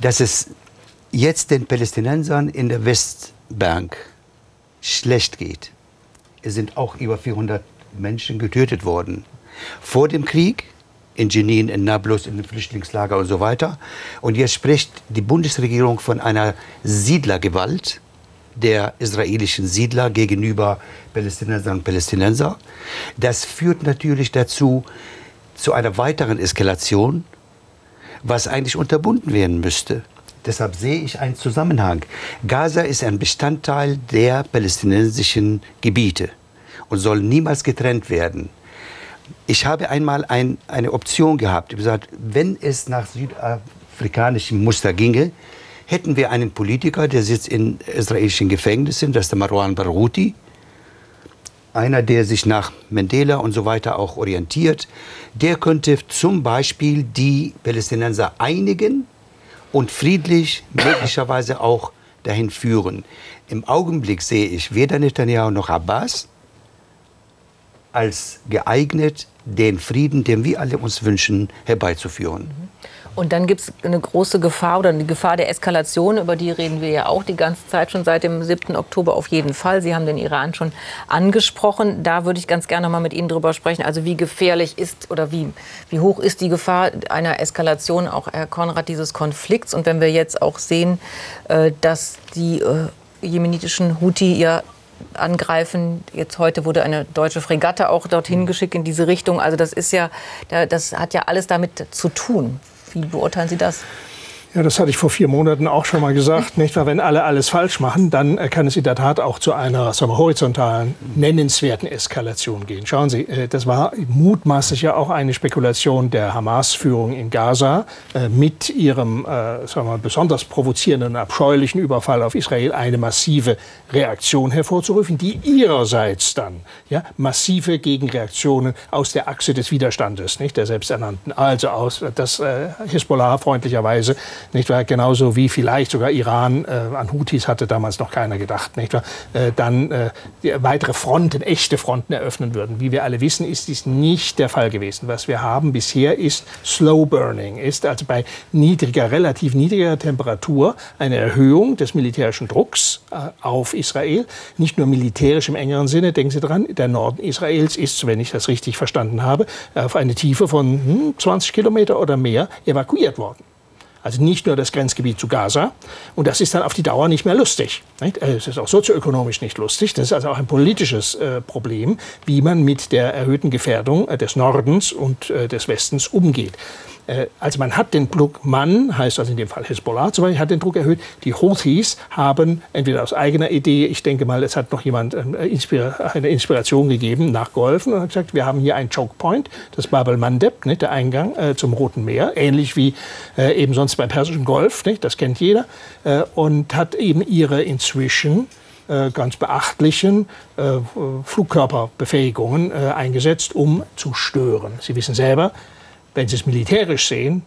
dass es jetzt den Palästinensern in der Westbank schlecht geht. Es sind auch über 400 Menschen getötet worden. Vor dem Krieg in Jenin, in Nablus, in den Flüchtlingslager und so weiter. Und jetzt spricht die Bundesregierung von einer Siedlergewalt der israelischen Siedler gegenüber Palästinensern und Palästinenser. Das führt natürlich dazu, zu einer weiteren Eskalation, was eigentlich unterbunden werden müsste. Deshalb sehe ich einen Zusammenhang. Gaza ist ein Bestandteil der palästinensischen Gebiete und soll niemals getrennt werden ich habe einmal ein, eine Option gehabt. Ich habe gesagt, wenn es nach südafrikanischem Muster ginge, hätten wir einen Politiker, der sitzt in israelischen Gefängnissen, das ist der Marwan Barouti, einer, der sich nach Mandela und so weiter auch orientiert, der könnte zum Beispiel die Palästinenser einigen und friedlich möglicherweise auch dahin führen. Im Augenblick sehe ich weder Netanyahu noch Abbas als geeignet, den Frieden, den wir alle uns wünschen, herbeizuführen. Und dann gibt es eine große Gefahr oder die Gefahr der Eskalation, über die reden wir ja auch die ganze Zeit schon seit dem 7. Oktober auf jeden Fall. Sie haben den Iran schon angesprochen. Da würde ich ganz gerne mal mit Ihnen drüber sprechen. Also wie gefährlich ist oder wie, wie hoch ist die Gefahr einer Eskalation, auch Herr Konrad, dieses Konflikts? Und wenn wir jetzt auch sehen, äh, dass die äh, jemenitischen Houthi ja angreifen. Jetzt heute wurde eine deutsche Fregatte auch dorthin mhm. geschickt in diese Richtung. Also das ist ja, das hat ja alles damit zu tun. Wie beurteilen Sie das? Ja, das hatte ich vor vier Monaten auch schon mal gesagt. Nicht wahr? Wenn alle alles falsch machen, dann äh, kann es in der Tat auch zu einer sagen wir, horizontalen, nennenswerten Eskalation gehen. Schauen Sie, äh, das war mutmaßlich ja auch eine Spekulation der Hamas-Führung in Gaza äh, mit ihrem sagen wir, besonders provozierenden, abscheulichen Überfall auf Israel eine massive Reaktion hervorzurufen, die ihrerseits dann ja, massive Gegenreaktionen aus der Achse des Widerstandes, nicht der selbsternannten, also aus das äh, Hisbollah freundlicherweise nicht wahr? Genauso wie vielleicht sogar Iran, äh, an Houthis hatte damals noch keiner gedacht, nicht wahr? Äh, dann äh, weitere Fronten, echte Fronten eröffnen würden. Wie wir alle wissen, ist dies nicht der Fall gewesen. Was wir haben bisher ist Slow Burning, ist also bei niedriger, relativ niedriger Temperatur eine Erhöhung des militärischen Drucks äh, auf Israel. Nicht nur militärisch im engeren Sinne, denken Sie dran, der Norden Israels ist, wenn ich das richtig verstanden habe, auf eine Tiefe von hm, 20 Kilometer oder mehr evakuiert worden. Also nicht nur das Grenzgebiet zu Gaza. Und das ist dann auf die Dauer nicht mehr lustig. Nicht? Äh, es ist auch sozioökonomisch nicht lustig. Das ist also auch ein politisches äh, Problem, wie man mit der erhöhten Gefährdung äh, des Nordens und äh, des Westens umgeht. Äh, also man hat den Druck, man, heißt also in dem Fall Hezbollah zum Beispiel, hat den Druck erhöht. Die Houthis haben entweder aus eigener Idee, ich denke mal, es hat noch jemand ähm, eine Inspiration gegeben, nachgeholfen und hat gesagt, wir haben hier einen Choke Point, das Bab el-Mandeb, der Eingang äh, zum Roten Meer, ähnlich wie äh, eben sonst beim Persischen Golf, das kennt jeder, und hat eben ihre inzwischen ganz beachtlichen äh, Flugkörperbefähigungen eingesetzt, um zu stören. Sie wissen selber, wenn Sie es militärisch sehen,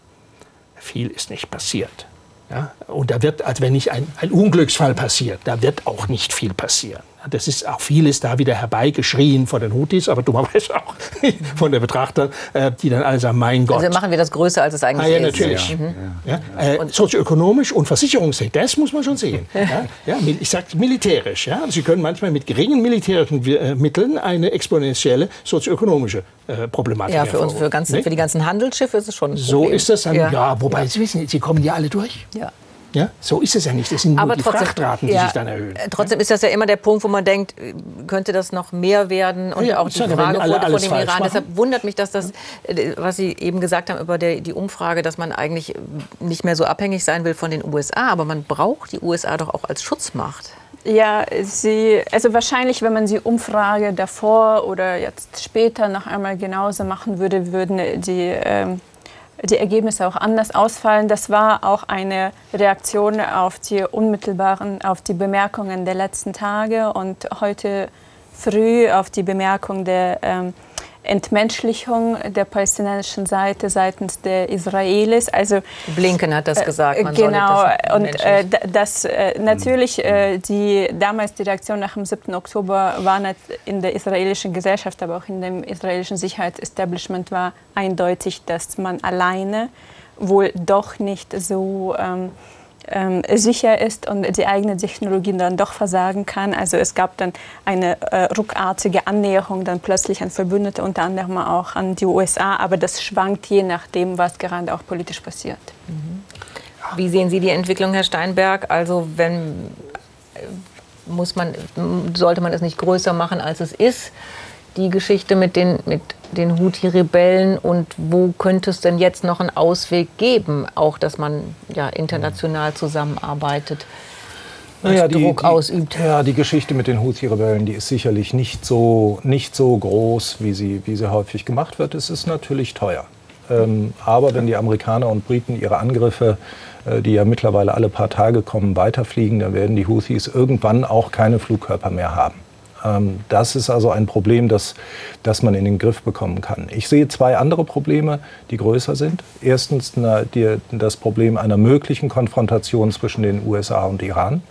viel ist nicht passiert. Ja? Und da wird, als wenn nicht ein, ein Unglücksfall passiert, da wird auch nicht viel passieren. Das ist auch vieles da wieder herbeigeschrien von den Houthis, aber dummerweise auch von der Betrachter, äh, die dann alle sagen, mein Gott. Also machen wir das größer, als es eigentlich ah, ja, ist. Natürlich. Ja, mhm. ja. Äh, sozioökonomisch und versicherungstechnisch, das muss man schon sehen. ja, ich sage militärisch. Ja. Sie können manchmal mit geringen militärischen äh, Mitteln eine exponentielle sozioökonomische äh, Problematik Ja, für, uns, für, ganzen, für die ganzen Handelsschiffe ist es schon ein Problem. So ist das dann. Ja, wobei Sie wissen, Sie kommen ja alle durch. Ja. Ja, so ist es ja nicht. Es sind nur Aber die trotzdem, Frachtraten, die ja, sich dann erhöhen. Trotzdem ist das ja immer der Punkt, wo man denkt, könnte das noch mehr werden? Und ja, auch die Frage alle, vor, dem Iran. Machen. Deshalb wundert mich, dass das, äh, was Sie eben gesagt haben über die, die Umfrage, dass man eigentlich nicht mehr so abhängig sein will von den USA. Aber man braucht die USA doch auch als Schutzmacht. Ja, sie, also wahrscheinlich, wenn man die Umfrage davor oder jetzt später noch einmal genauso machen würde, würden die ähm, die Ergebnisse auch anders ausfallen. Das war auch eine Reaktion auf die unmittelbaren, auf die Bemerkungen der letzten Tage und heute früh auf die Bemerkung der ähm, Entmenschlichung der palästinensischen Seite seitens der Israelis. Also Blinken hat das äh, gesagt. Man genau das und äh, das äh, natürlich äh, die damals die Reaktion nach dem 7. Oktober war nicht in der israelischen Gesellschaft, aber auch in dem israelischen Sicherheitsestablishment war eindeutig, dass man alleine wohl doch nicht so ähm, ähm, sicher ist und die eigene Technologie dann doch versagen kann. Also es gab dann eine äh, ruckartige Annäherung dann plötzlich an Verbündete, unter anderem auch an die USA, aber das schwankt je nachdem, was gerade auch politisch passiert. Mhm. Wie sehen Sie die Entwicklung, Herr Steinberg? Also wenn äh, muss man, sollte man es nicht größer machen, als es ist? Die Geschichte mit den, mit den Houthi-Rebellen und wo könnte es denn jetzt noch einen Ausweg geben, auch dass man ja international zusammenarbeitet? Naja, die, Druck die, ausübt. Ja, die Geschichte mit den Houthi-Rebellen, die ist sicherlich nicht so, nicht so groß, wie sie, wie sie häufig gemacht wird. Es ist natürlich teuer. Ähm, aber wenn die Amerikaner und Briten ihre Angriffe, äh, die ja mittlerweile alle paar Tage kommen, weiterfliegen, dann werden die Houthis irgendwann auch keine Flugkörper mehr haben. Ähm, das ist also ein Problem, das, das man in den Griff bekommen kann. Ich sehe zwei andere Probleme, die größer sind. Erstens das Problem einer möglichen Konfrontation zwischen den USA und Iran.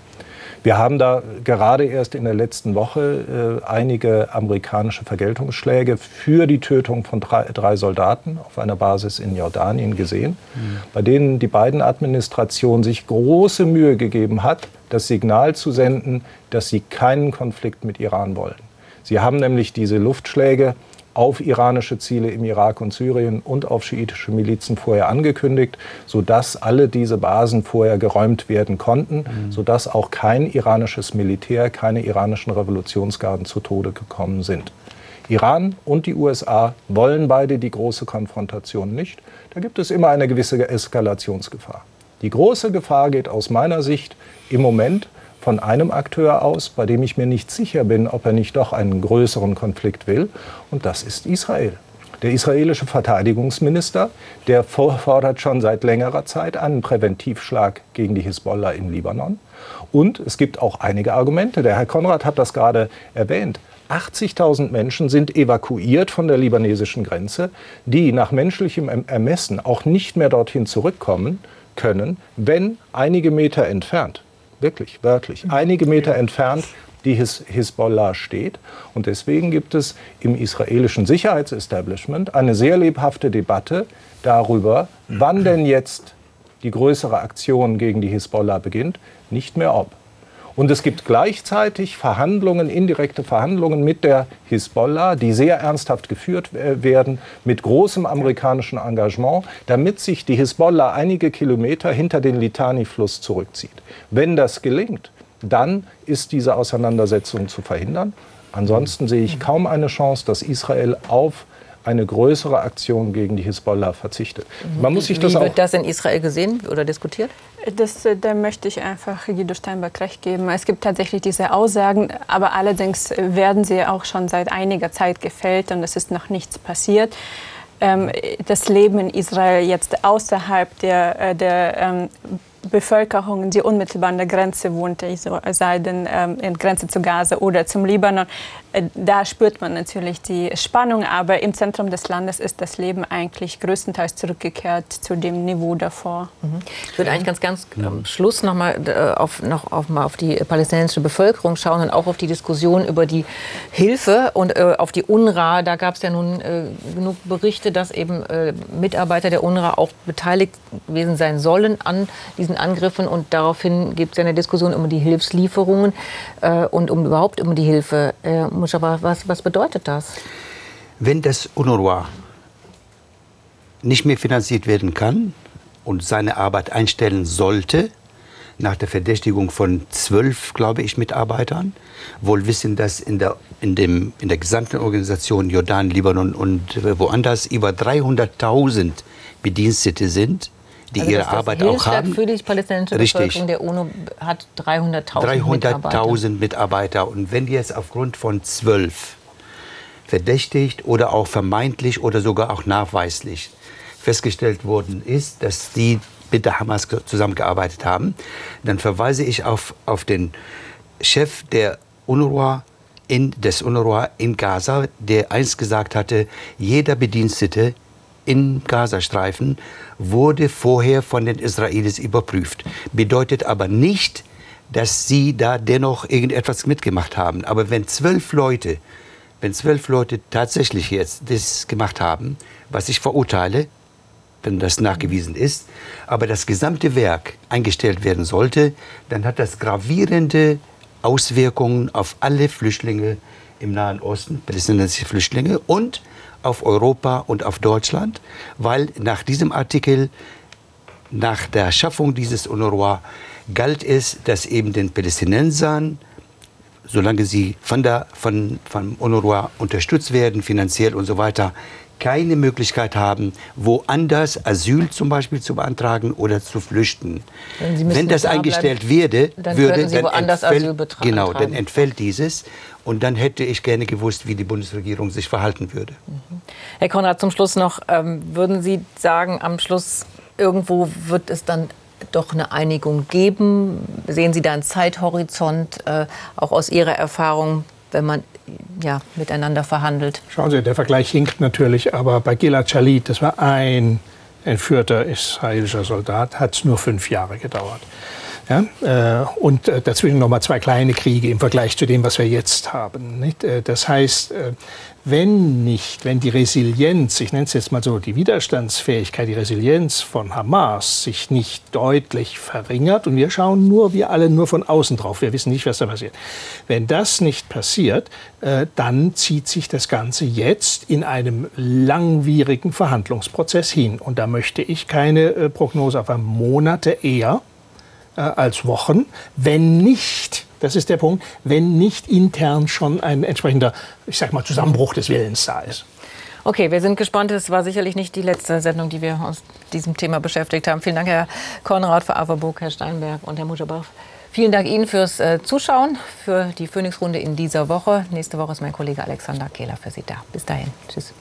Wir haben da gerade erst in der letzten Woche äh, einige amerikanische Vergeltungsschläge für die Tötung von drei, drei Soldaten auf einer Basis in Jordanien gesehen, mhm. bei denen die beiden Administrationen sich große Mühe gegeben hat, das Signal zu senden, dass sie keinen Konflikt mit Iran wollen. Sie haben nämlich diese Luftschläge auf iranische Ziele im Irak und Syrien und auf schiitische Milizen vorher angekündigt, sodass alle diese Basen vorher geräumt werden konnten, mhm. sodass auch kein iranisches Militär, keine iranischen Revolutionsgarden zu Tode gekommen sind. Iran und die USA wollen beide die große Konfrontation nicht. Da gibt es immer eine gewisse Eskalationsgefahr. Die große Gefahr geht aus meiner Sicht im Moment von einem Akteur aus, bei dem ich mir nicht sicher bin, ob er nicht doch einen größeren Konflikt will, und das ist Israel. Der israelische Verteidigungsminister, der fordert schon seit längerer Zeit einen Präventivschlag gegen die Hisbollah im Libanon. Und es gibt auch einige Argumente. Der Herr Konrad hat das gerade erwähnt. 80.000 Menschen sind evakuiert von der libanesischen Grenze, die nach menschlichem Ermessen auch nicht mehr dorthin zurückkommen können, wenn einige Meter entfernt, wirklich wörtlich, einige Meter entfernt die His Hisbollah steht. Und deswegen gibt es im israelischen Sicherheitsestablishment eine sehr lebhafte Debatte darüber, wann denn jetzt die größere Aktion gegen die Hisbollah beginnt, nicht mehr ob. Und es gibt gleichzeitig Verhandlungen, indirekte Verhandlungen mit der Hisbollah, die sehr ernsthaft geführt werden, mit großem amerikanischen Engagement, damit sich die Hisbollah einige Kilometer hinter den Litani-Fluss zurückzieht. Wenn das gelingt, dann ist diese Auseinandersetzung zu verhindern. Ansonsten sehe ich kaum eine Chance, dass Israel auf eine größere Aktion gegen die Hisbollah verzichtet. Man muss sich das Wie wird das in Israel gesehen oder diskutiert? Das, äh, da möchte ich einfach Guido Steinberg recht geben. Es gibt tatsächlich diese Aussagen, aber allerdings werden sie auch schon seit einiger Zeit gefällt und es ist noch nichts passiert. Ähm, das Leben in Israel jetzt außerhalb der, äh, der ähm, Bevölkerung, die unmittelbar an der Grenze wohnte, sei denn ähm, in Grenze zu Gaza oder zum Libanon, äh, da spürt man natürlich die Spannung. Aber im Zentrum des Landes ist das Leben eigentlich größtenteils zurückgekehrt zu dem Niveau davor. Mhm. Ich würde eigentlich ganz, ganz am Schluss noch mal äh, auf, noch auf, mal auf die palästinensische Bevölkerung schauen und auch auf die Diskussion über die Hilfe und äh, auf die UNRWA. Da gab es ja nun äh, genug Berichte, dass eben äh, Mitarbeiter der UNRWA auch beteiligt gewesen sein sollen an diesen diesen Angriffen. Und daraufhin gibt es ja eine Diskussion um die Hilfslieferungen äh, und um überhaupt um die Hilfe. Äh, Muschawa, was, was bedeutet das? Wenn das UNRWA nicht mehr finanziert werden kann und seine Arbeit einstellen sollte, nach der Verdächtigung von zwölf, glaube ich, Mitarbeitern, wohl wissen, dass in der, in, dem, in der gesamten Organisation Jordan, Libanon und woanders über 300.000 Bedienstete sind, die also ihre Arbeit auch haben. für die palästinensische Richtig. der UNO hat 300.000 300 Mitarbeiter. 300.000 Mitarbeiter. Und wenn jetzt aufgrund von zwölf verdächtigt oder auch vermeintlich oder sogar auch nachweislich festgestellt worden ist, dass die mit der Hamas zusammengearbeitet haben, dann verweise ich auf, auf den Chef der UNRWA in, des UNRWA in Gaza, der einst gesagt hatte, jeder Bedienstete im Gazastreifen wurde vorher von den Israelis überprüft. Bedeutet aber nicht, dass sie da dennoch irgendetwas mitgemacht haben. Aber wenn zwölf Leute, wenn zwölf Leute tatsächlich jetzt das gemacht haben, was ich verurteile, wenn das nachgewiesen ist, aber das gesamte Werk eingestellt werden sollte, dann hat das gravierende Auswirkungen auf alle Flüchtlinge im Nahen Osten, palästinensische Flüchtlinge und auf Europa und auf Deutschland, weil nach diesem Artikel, nach der Schaffung dieses UNRWA, galt es, dass eben den Palästinensern, solange sie von der von, von UNRWA unterstützt werden, finanziell und so weiter, keine Möglichkeit haben, woanders Asyl zum Beispiel zu beantragen oder zu flüchten. Wenn das eingestellt werde, dann würde, dann entfällt, genau, dann entfällt dieses. Und dann hätte ich gerne gewusst, wie die Bundesregierung sich verhalten würde. Mhm. Herr Konrad, zum Schluss noch, ähm, würden Sie sagen, am Schluss irgendwo wird es dann doch eine Einigung geben? Sehen Sie da einen Zeithorizont, äh, auch aus Ihrer Erfahrung, wenn man ja, miteinander verhandelt? Schauen Sie, der Vergleich hinkt natürlich, aber bei Gilad Shalit, das war ein entführter israelischer Soldat, hat es nur fünf Jahre gedauert. Ja? Äh, und äh, dazwischen noch mal zwei kleine Kriege im Vergleich zu dem, was wir jetzt haben. Nicht? Äh, das heißt, wenn nicht, wenn die Resilienz, ich nenne es jetzt mal so, die Widerstandsfähigkeit, die Resilienz von Hamas sich nicht deutlich verringert und wir schauen nur, wir alle nur von außen drauf, wir wissen nicht, was da passiert. Wenn das nicht passiert, dann zieht sich das Ganze jetzt in einem langwierigen Verhandlungsprozess hin. Und da möchte ich keine Prognose auf Monate eher äh, als Wochen, wenn nicht, das ist der Punkt, wenn nicht intern schon ein entsprechender, ich sag mal, Zusammenbruch des Willens da ist. Okay, wir sind gespannt. Es war sicherlich nicht die letzte Sendung, die wir uns diesem Thema beschäftigt haben. Vielen Dank, Herr Konrad, für Averburg, Herr Steinberg und Herr Mutterbach. Vielen Dank Ihnen fürs äh, Zuschauen, für die Phoenix-Runde in dieser Woche. Nächste Woche ist mein Kollege Alexander Kehler für Sie da. Bis dahin. Tschüss.